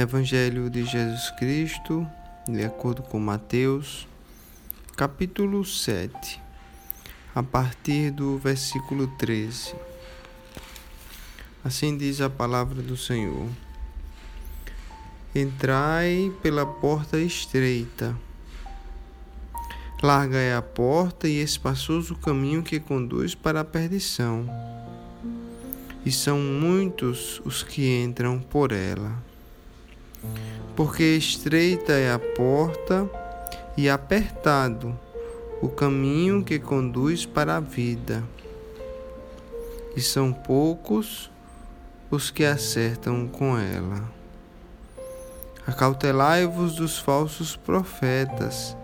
Evangelho de Jesus Cristo, de acordo com Mateus, capítulo 7, a partir do versículo 13. Assim diz a palavra do Senhor: Entrai pela porta estreita. Larga é a porta e espaçoso o caminho que conduz para a perdição. E são muitos os que entram por ela porque estreita é a porta e apertado o caminho que conduz para a vida, e são poucos os que acertam com ela. Acautelai-vos dos falsos profetas,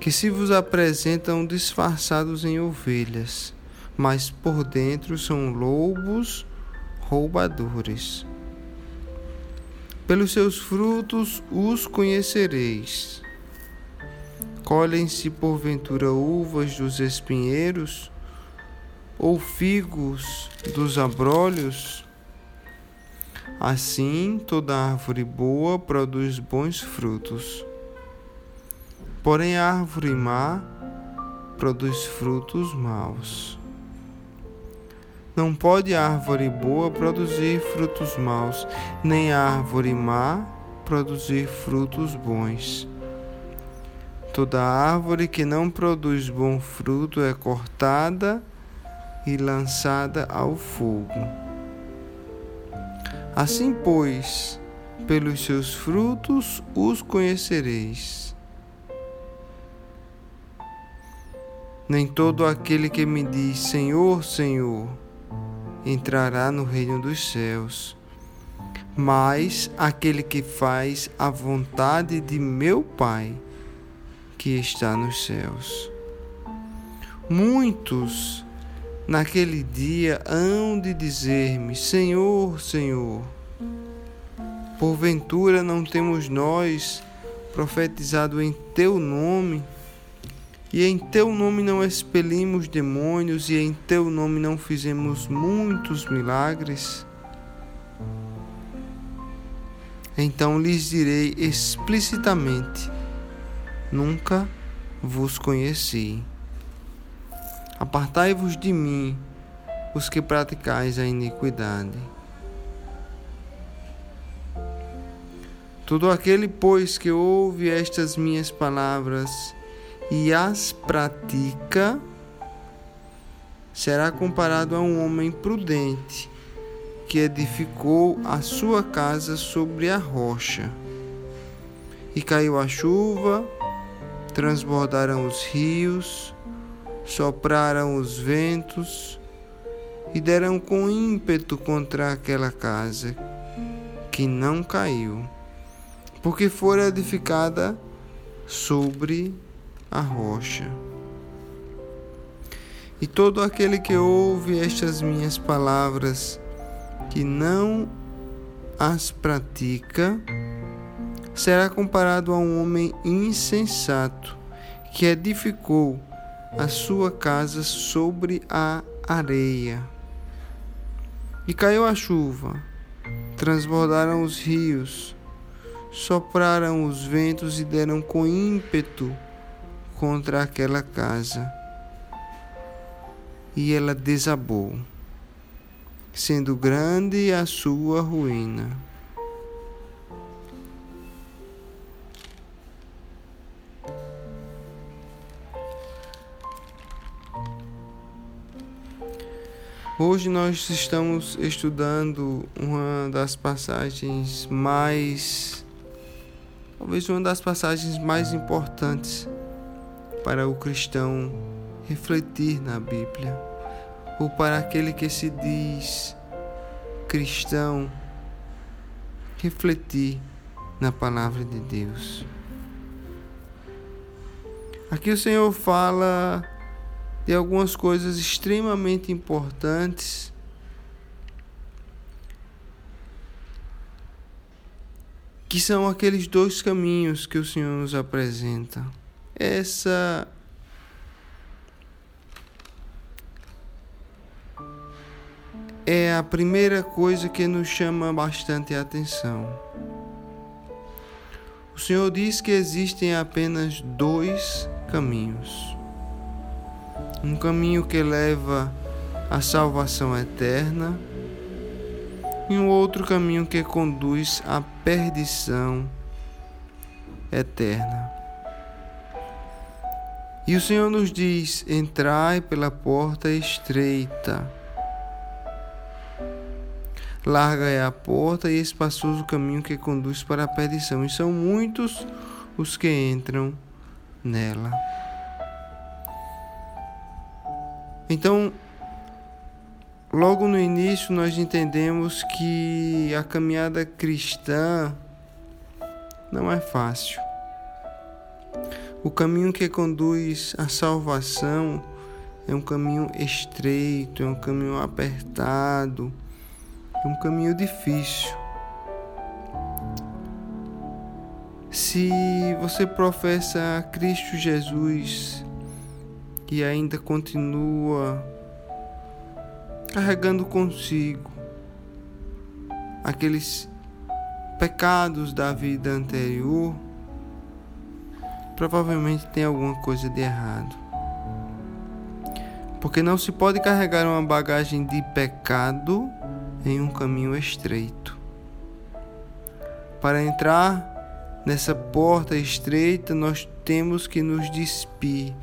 que se vos apresentam disfarçados em ovelhas, mas por dentro são lobos roubadores. Pelos seus frutos os conhecereis. Colhem-se porventura uvas dos espinheiros ou figos dos abrolhos? Assim, toda árvore boa produz bons frutos. Porém, a árvore má produz frutos maus. Não pode árvore boa produzir frutos maus, nem árvore má produzir frutos bons. Toda árvore que não produz bom fruto é cortada e lançada ao fogo. Assim, pois, pelos seus frutos os conhecereis. Nem todo aquele que me diz Senhor, Senhor, entrará no reino dos céus, mas aquele que faz a vontade de meu Pai que está nos céus. Muitos naquele dia hão de dizer-me: Senhor, Senhor, porventura não temos nós profetizado em teu nome? E em teu nome não expelimos demônios, e em teu nome não fizemos muitos milagres? Então lhes direi explicitamente: Nunca vos conheci. Apartai-vos de mim, os que praticais a iniquidade. Todo aquele, pois, que ouve estas minhas palavras e as pratica, será comparado a um homem prudente que edificou a sua casa sobre a rocha. E caiu a chuva, transbordaram os rios, sopraram os ventos e deram com ímpeto contra aquela casa, que não caiu, porque fora edificada sobre a rocha. E todo aquele que ouve estas minhas palavras, que não as pratica, será comparado a um homem insensato que edificou a sua casa sobre a areia. E caiu a chuva, transbordaram os rios, sopraram os ventos e deram com ímpeto contra aquela casa e ela desabou, sendo grande a sua ruína. Hoje nós estamos estudando uma das passagens mais, talvez uma das passagens mais importantes para o cristão refletir na Bíblia, ou para aquele que se diz cristão refletir na palavra de Deus. Aqui o Senhor fala de algumas coisas extremamente importantes que são aqueles dois caminhos que o Senhor nos apresenta essa é a primeira coisa que nos chama bastante atenção. O Senhor diz que existem apenas dois caminhos: um caminho que leva à salvação eterna e um outro caminho que conduz à perdição eterna. E o Senhor nos diz: entrai pela porta estreita. Larga é a porta e espaçoso o caminho que conduz para a perdição, e são muitos os que entram nela. Então, logo no início, nós entendemos que a caminhada cristã não é fácil. O caminho que conduz à salvação é um caminho estreito, é um caminho apertado, é um caminho difícil. Se você professa Cristo Jesus e ainda continua carregando consigo aqueles pecados da vida anterior, provavelmente tem alguma coisa de errado. Porque não se pode carregar uma bagagem de pecado em um caminho estreito. Para entrar nessa porta estreita, nós temos que nos despir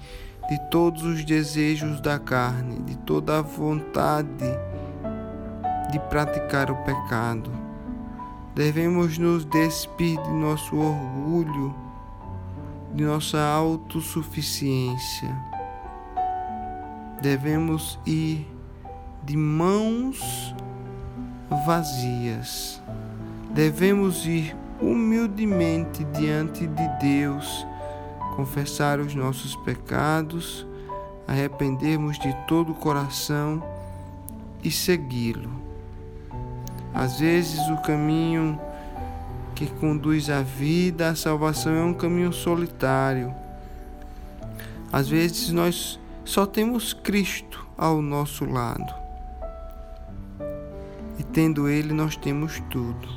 de todos os desejos da carne, de toda a vontade de praticar o pecado. Devemos nos despir de nosso orgulho de nossa autossuficiência. Devemos ir de mãos vazias. Devemos ir humildemente diante de Deus, confessar os nossos pecados, arrependermos de todo o coração e segui-lo. Às vezes o caminho que conduz à vida, à salvação é um caminho solitário. Às vezes nós só temos Cristo ao nosso lado. E tendo Ele, nós temos tudo.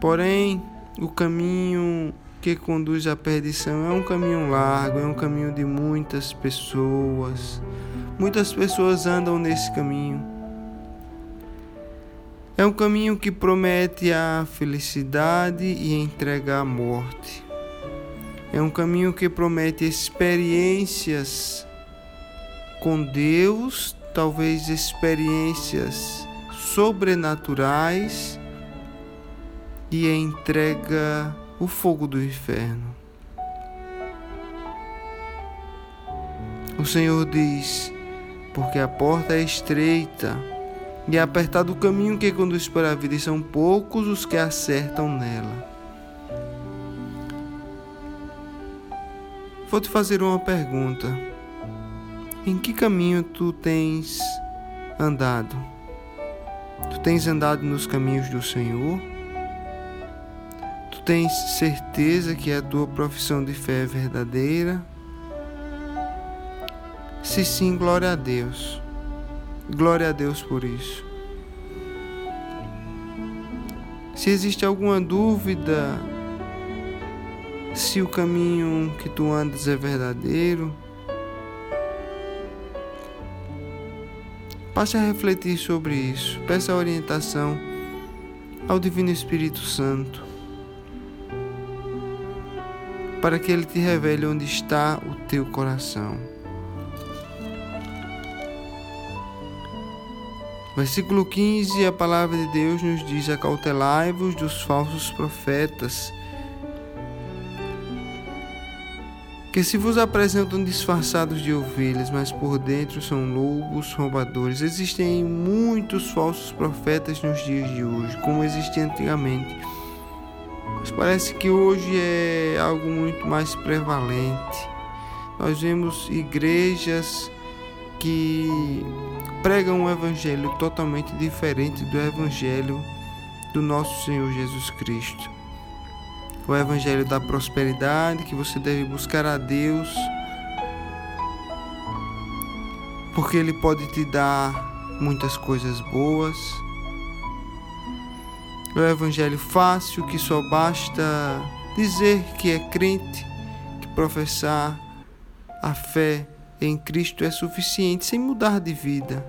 Porém, o caminho que conduz à perdição é um caminho largo, é um caminho de muitas pessoas. Muitas pessoas andam nesse caminho. É um caminho que promete a felicidade e entrega a morte. É um caminho que promete experiências com Deus, talvez experiências sobrenaturais e entrega o fogo do inferno. O Senhor diz: porque a porta é estreita e apertado o caminho que conduz para a vida, e são poucos os que acertam nela. Vou te fazer uma pergunta. Em que caminho tu tens andado? Tu tens andado nos caminhos do Senhor? Tu tens certeza que a tua profissão de fé é verdadeira? Se sim, glória a Deus. Glória a Deus por isso. Se existe alguma dúvida se o caminho que tu andas é verdadeiro, passe a refletir sobre isso. Peça orientação ao Divino Espírito Santo para que ele te revele onde está o teu coração. Versículo 15, a palavra de Deus nos diz: Acautelai-vos dos falsos profetas, que se vos apresentam disfarçados de ovelhas, mas por dentro são lobos roubadores. Existem muitos falsos profetas nos dias de hoje, como existia antigamente. Mas parece que hoje é algo muito mais prevalente. Nós vemos igrejas que pregam um evangelho totalmente diferente do evangelho do nosso Senhor Jesus Cristo. O evangelho da prosperidade, que você deve buscar a Deus porque Ele pode te dar muitas coisas boas. O Evangelho fácil que só basta dizer que é crente, que professar a fé em Cristo é suficiente sem mudar de vida,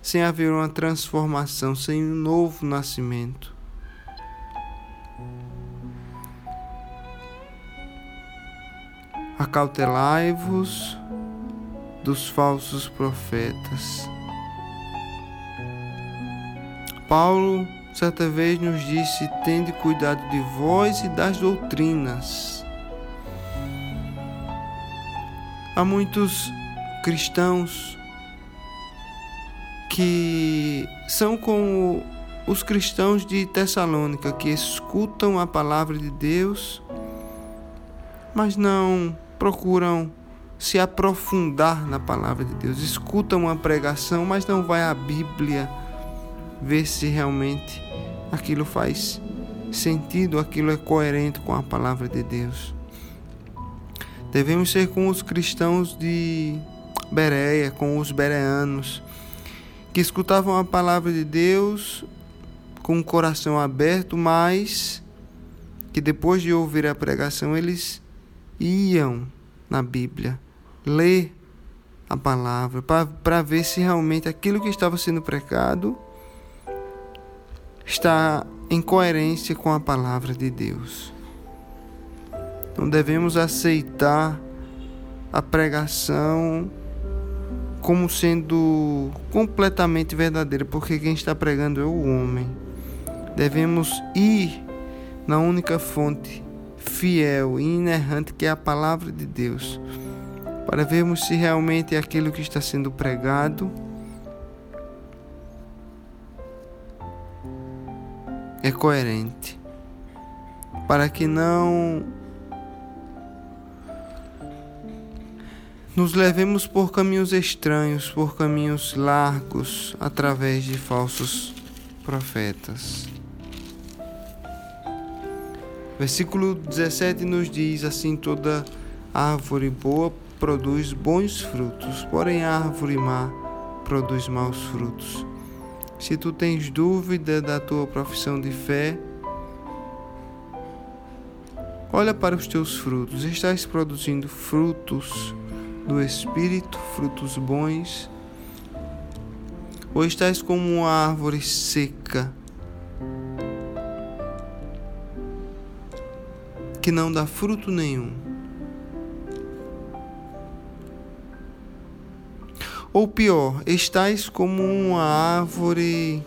sem haver uma transformação, sem um novo nascimento. Acautelai-vos dos falsos profetas. Paulo certa vez nos disse: Tende cuidado de vós e das doutrinas. Há muitos cristãos que são como os cristãos de Tessalônica, que escutam a palavra de Deus, mas não procuram se aprofundar na palavra de Deus. Escutam uma pregação, mas não vai à Bíblia ver se realmente aquilo faz sentido, aquilo é coerente com a palavra de Deus. Devemos ser com os cristãos de Bereia, com os bereanos, que escutavam a palavra de Deus com o coração aberto, mas que depois de ouvir a pregação eles iam na Bíblia ler a palavra para ver se realmente aquilo que estava sendo pregado está em coerência com a palavra de Deus. Não devemos aceitar a pregação como sendo completamente verdadeira, porque quem está pregando é o homem. Devemos ir na única fonte fiel e inerrante que é a palavra de Deus, para vermos se realmente aquilo que está sendo pregado é coerente, para que não nos levemos por caminhos estranhos, por caminhos largos, através de falsos profetas. Versículo 17 nos diz assim: toda árvore boa produz bons frutos, porém a árvore má produz maus frutos. Se tu tens dúvida da tua profissão de fé, olha para os teus frutos. Estás produzindo frutos do Espírito, frutos bons? Ou estás como uma árvore seca que não dá fruto nenhum? Ou pior, estais como uma árvore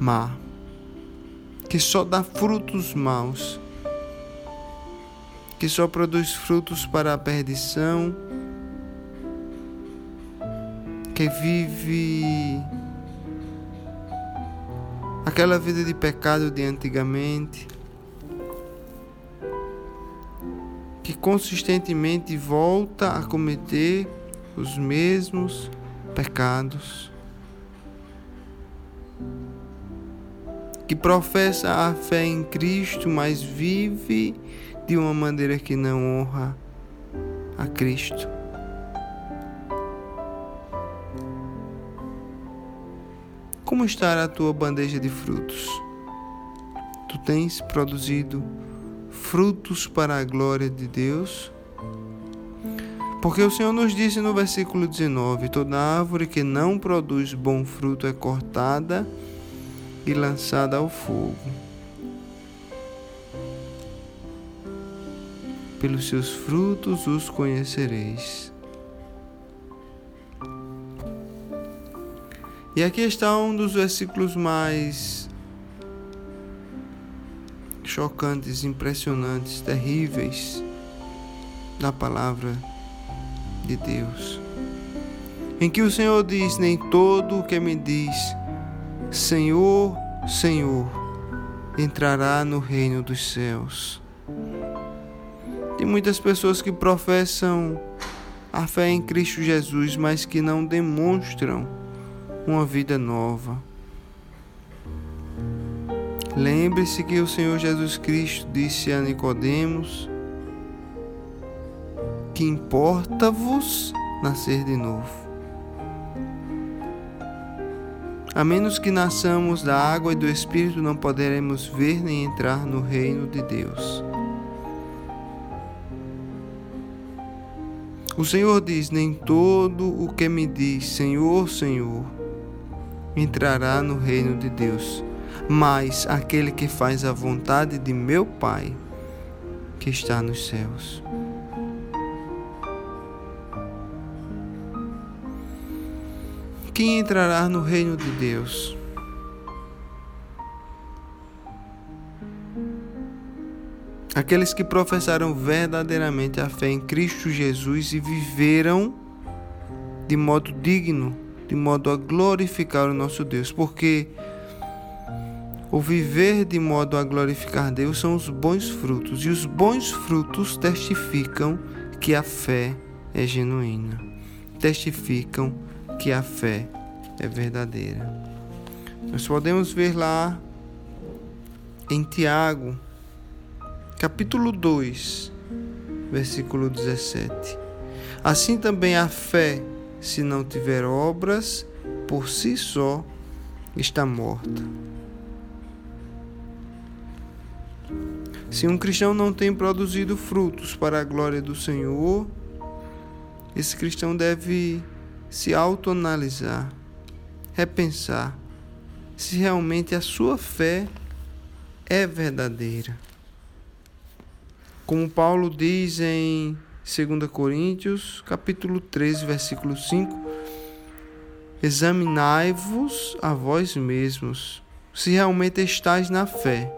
má, que só dá frutos maus, que só produz frutos para a perdição, que vive aquela vida de pecado de antigamente que consistentemente volta a cometer os mesmos pecados, que professa a fé em Cristo, mas vive de uma maneira que não honra a Cristo. Como está a tua bandeja de frutos? Tu tens produzido frutos para a glória de Deus? Porque o Senhor nos disse no versículo 19: toda árvore que não produz bom fruto é cortada e lançada ao fogo. Pelos seus frutos os conhecereis. E aqui está um dos versículos mais chocantes, impressionantes, terríveis da palavra de Deus. Em que o Senhor diz: Nem todo o que me diz Senhor, Senhor, entrará no reino dos céus. Tem muitas pessoas que professam a fé em Cristo Jesus, mas que não demonstram uma vida nova. Lembre-se que o Senhor Jesus Cristo disse a Nicodemos que importa-vos nascer de novo. A menos que nasçamos da água e do Espírito, não poderemos ver nem entrar no reino de Deus. O Senhor diz: Nem todo o que me diz Senhor, Senhor entrará no reino de Deus, mas aquele que faz a vontade de meu Pai que está nos céus. Quem entrará no reino de Deus? Aqueles que professaram verdadeiramente a fé em Cristo Jesus e viveram de modo digno, de modo a glorificar o nosso Deus, porque o viver de modo a glorificar Deus são os bons frutos, e os bons frutos testificam que a fé é genuína, testificam que a fé é verdadeira. Nós podemos ver lá em Tiago, capítulo 2, versículo 17. Assim também a fé, se não tiver obras, por si só está morta. Se um cristão não tem produzido frutos para a glória do Senhor, esse cristão deve se autoanalisar, repensar se realmente a sua fé é verdadeira. Como Paulo diz em 2 Coríntios, capítulo 13, versículo 5, examinai-vos a vós mesmos, se realmente estáis na fé.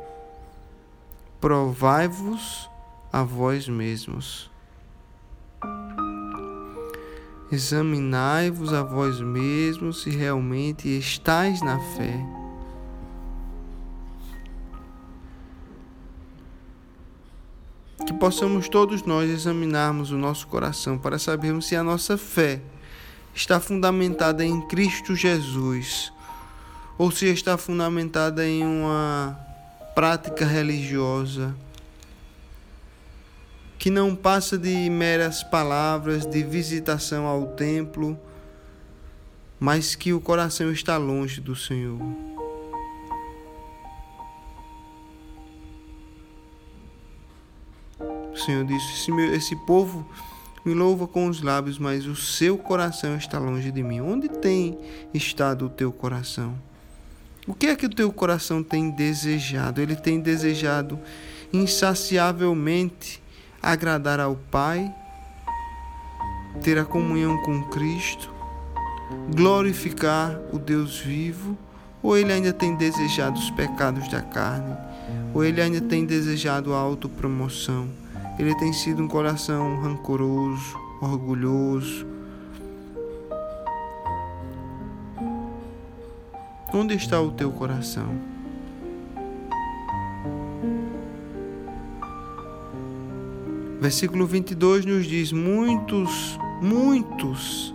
Provai-vos a vós mesmos. Examinai-vos a vós mesmos se realmente estáis na fé. Que possamos todos nós examinarmos o nosso coração para sabermos se a nossa fé está fundamentada em Cristo Jesus ou se está fundamentada em uma prática religiosa que não passa de meras palavras de visitação ao templo, mas que o coração está longe do Senhor. O Senhor disse: esse, povo me louva com os lábios, mas o seu coração está longe de mim. Onde tem estado o teu coração? O que é que o teu coração tem desejado? Ele tem desejado insaciavelmente agradar ao Pai, ter a comunhão com Cristo, glorificar o Deus vivo, ou ele ainda tem desejado os pecados da carne, ou ele ainda tem desejado a autopromoção? Ele tem sido um coração rancoroso, orgulhoso. Onde está o teu coração? Versículo 22 nos diz: Muitos, muitos,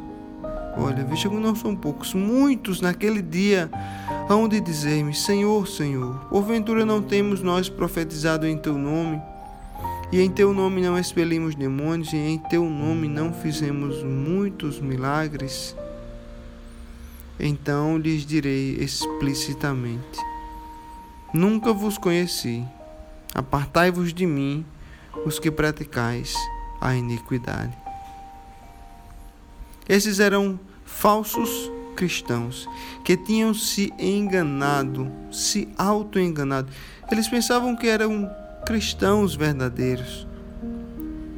olha, veja que não são poucos, muitos naquele dia hão de dizer-me: Senhor, Senhor, porventura não temos nós profetizado em teu nome? E em teu nome não expelimos demônios, e em teu nome não fizemos muitos milagres. Então lhes direi explicitamente: Nunca vos conheci. Apartai-vos de mim, os que praticais a iniquidade. Esses eram falsos cristãos que tinham se enganado, se auto-enganado. Eles pensavam que eram cristãos verdadeiros.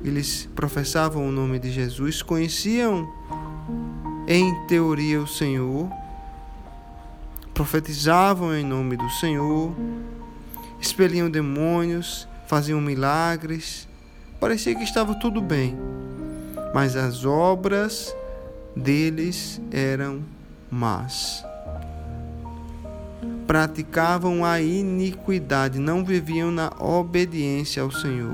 Eles professavam o nome de Jesus, conheciam em teoria o Senhor, profetizavam em nome do Senhor, expeliam demônios, faziam milagres. Parecia que estava tudo bem, mas as obras deles eram más praticavam a iniquidade, não viviam na obediência ao Senhor.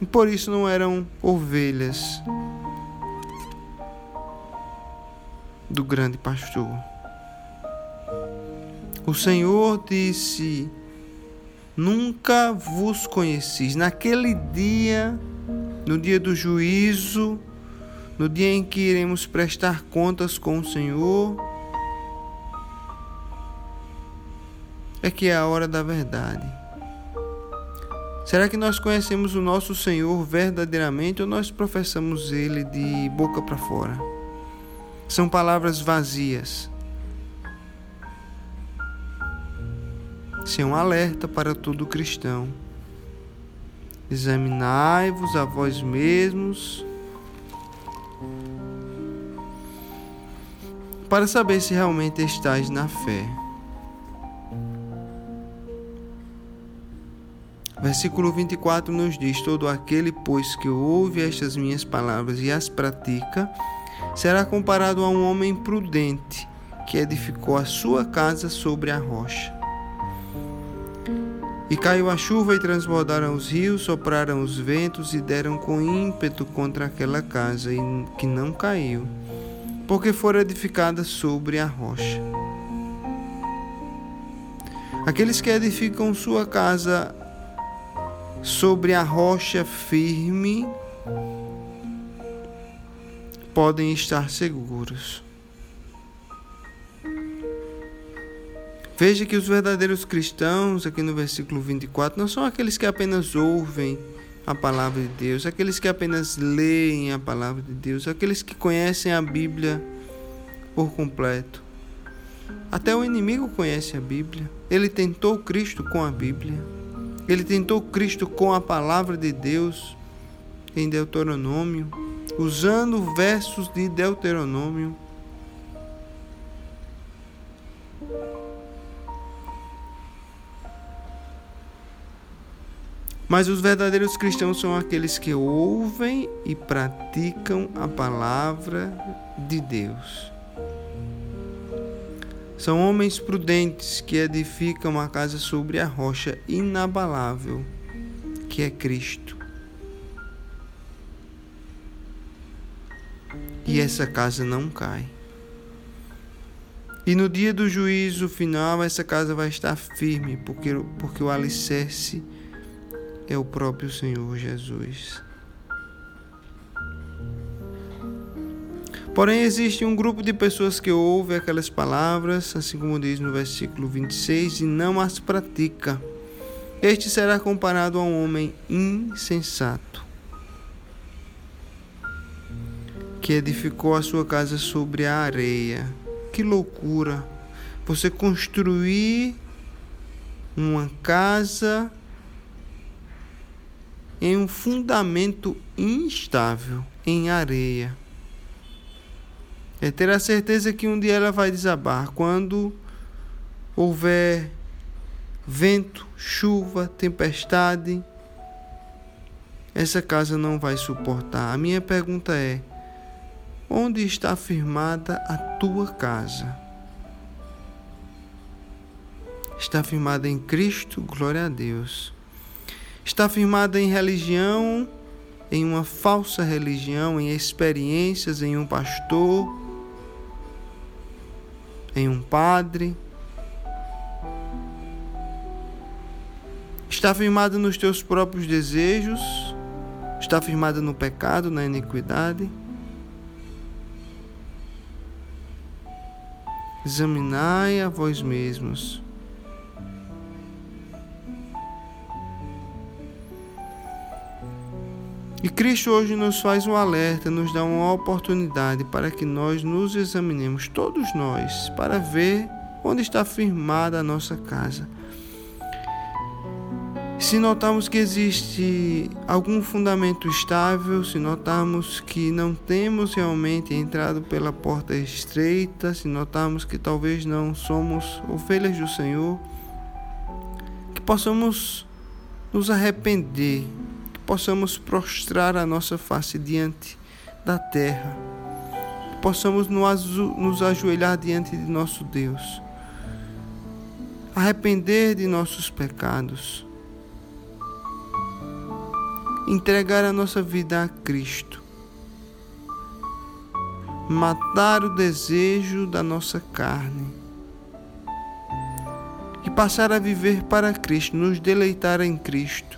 E por isso não eram ovelhas do grande pastor. O Senhor disse nunca vos conhecis. Naquele dia, no dia do juízo, no dia em que iremos prestar contas com o Senhor, é que é a hora da verdade. Será que nós conhecemos o nosso Senhor verdadeiramente ou nós professamos Ele de boca para fora? São palavras vazias. Isso é um alerta para todo cristão. Examinai-vos a vós mesmos para saber se realmente estáis na fé. Versículo 24 nos diz: Todo aquele, pois, que ouve estas minhas palavras e as pratica, será comparado a um homem prudente que edificou a sua casa sobre a rocha. E caiu a chuva e transbordaram os rios, sopraram os ventos e deram com ímpeto contra aquela casa, e que não caiu, porque fora edificada sobre a rocha. Aqueles que edificam sua casa sobre a rocha firme podem estar seguros. Veja que os verdadeiros cristãos, aqui no versículo 24, não são aqueles que apenas ouvem a palavra de Deus, aqueles que apenas leem a palavra de Deus, aqueles que conhecem a Bíblia por completo. Até o inimigo conhece a Bíblia. Ele tentou Cristo com a Bíblia. Ele tentou Cristo com a palavra de Deus em Deuteronômio, usando versos de Deuteronômio Mas os verdadeiros cristãos são aqueles que ouvem e praticam a palavra de Deus. São homens prudentes que edificam a casa sobre a rocha inabalável, que é Cristo. E essa casa não cai. E no dia do juízo final, essa casa vai estar firme, porque, porque o alicerce é o próprio Senhor Jesus. Porém, existe um grupo de pessoas que ouve aquelas palavras, assim como diz no versículo 26, e não as pratica. Este será comparado a um homem insensato, que edificou a sua casa sobre a areia. Que loucura! Você construir uma casa em um fundamento instável, em areia. É ter a certeza que um dia ela vai desabar quando houver vento, chuva, tempestade. Essa casa não vai suportar. A minha pergunta é: onde está firmada a tua casa? Está firmada em Cristo? Glória a Deus está firmada em religião, em uma falsa religião, em experiências, em um pastor, em um padre. Está firmada nos teus próprios desejos, está firmada no pecado, na iniquidade. Examinai a vós mesmos. E Cristo hoje nos faz um alerta, nos dá uma oportunidade para que nós nos examinemos, todos nós, para ver onde está firmada a nossa casa. Se notarmos que existe algum fundamento estável, se notarmos que não temos realmente entrado pela porta estreita, se notarmos que talvez não somos ovelhas do Senhor, que possamos nos arrepender possamos prostrar a nossa face diante da terra, possamos nos ajoelhar diante de nosso Deus, arrepender de nossos pecados, entregar a nossa vida a Cristo, matar o desejo da nossa carne. E passar a viver para Cristo, nos deleitar em Cristo.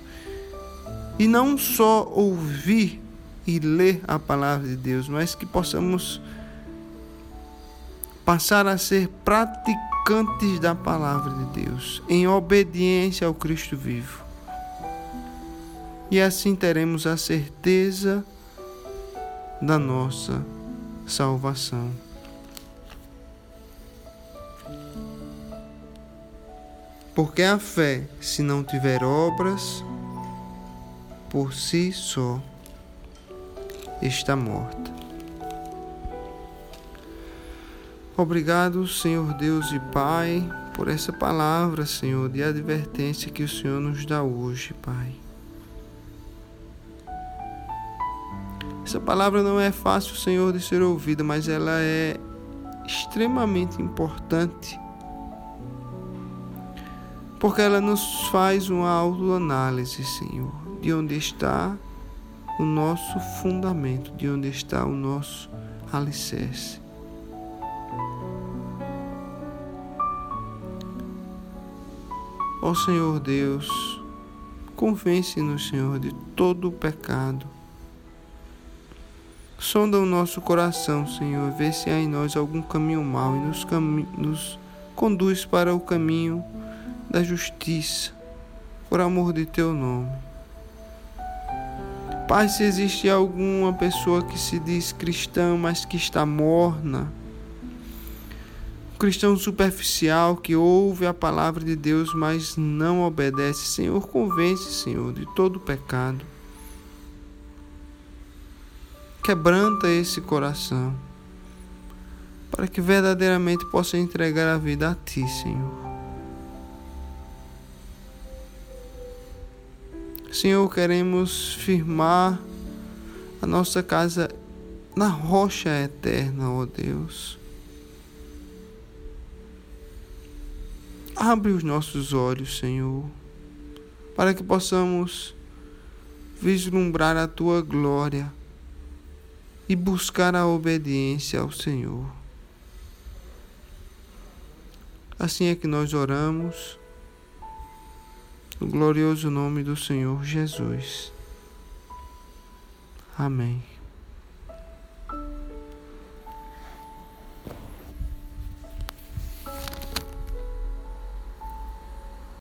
E não só ouvir e ler a palavra de Deus, mas que possamos passar a ser praticantes da palavra de Deus, em obediência ao Cristo vivo. E assim teremos a certeza da nossa salvação. Porque a fé, se não tiver obras, por si só está morta. Obrigado, Senhor Deus e Pai, por essa palavra, Senhor, de advertência que o Senhor nos dá hoje, Pai. Essa palavra não é fácil, Senhor, de ser ouvida, mas ela é extremamente importante porque ela nos faz uma autoanálise, Senhor, de onde está o nosso fundamento, de onde está o nosso alicerce. Ó Senhor Deus, convence-nos, Senhor, de todo o pecado. Sonda o nosso coração, Senhor, vê se há em nós algum caminho mau e nos, nos conduz para o caminho da justiça, por amor de teu nome. Pai, se existe alguma pessoa que se diz cristã, mas que está morna, um cristão superficial que ouve a palavra de Deus, mas não obedece, Senhor, convence, Senhor, de todo pecado. Quebranta esse coração, para que verdadeiramente possa entregar a vida a Ti, Senhor. Senhor, queremos firmar a nossa casa na rocha eterna, ó Deus. Abre os nossos olhos, Senhor, para que possamos vislumbrar a tua glória e buscar a obediência ao Senhor. Assim é que nós oramos no glorioso nome do Senhor Jesus. Amém.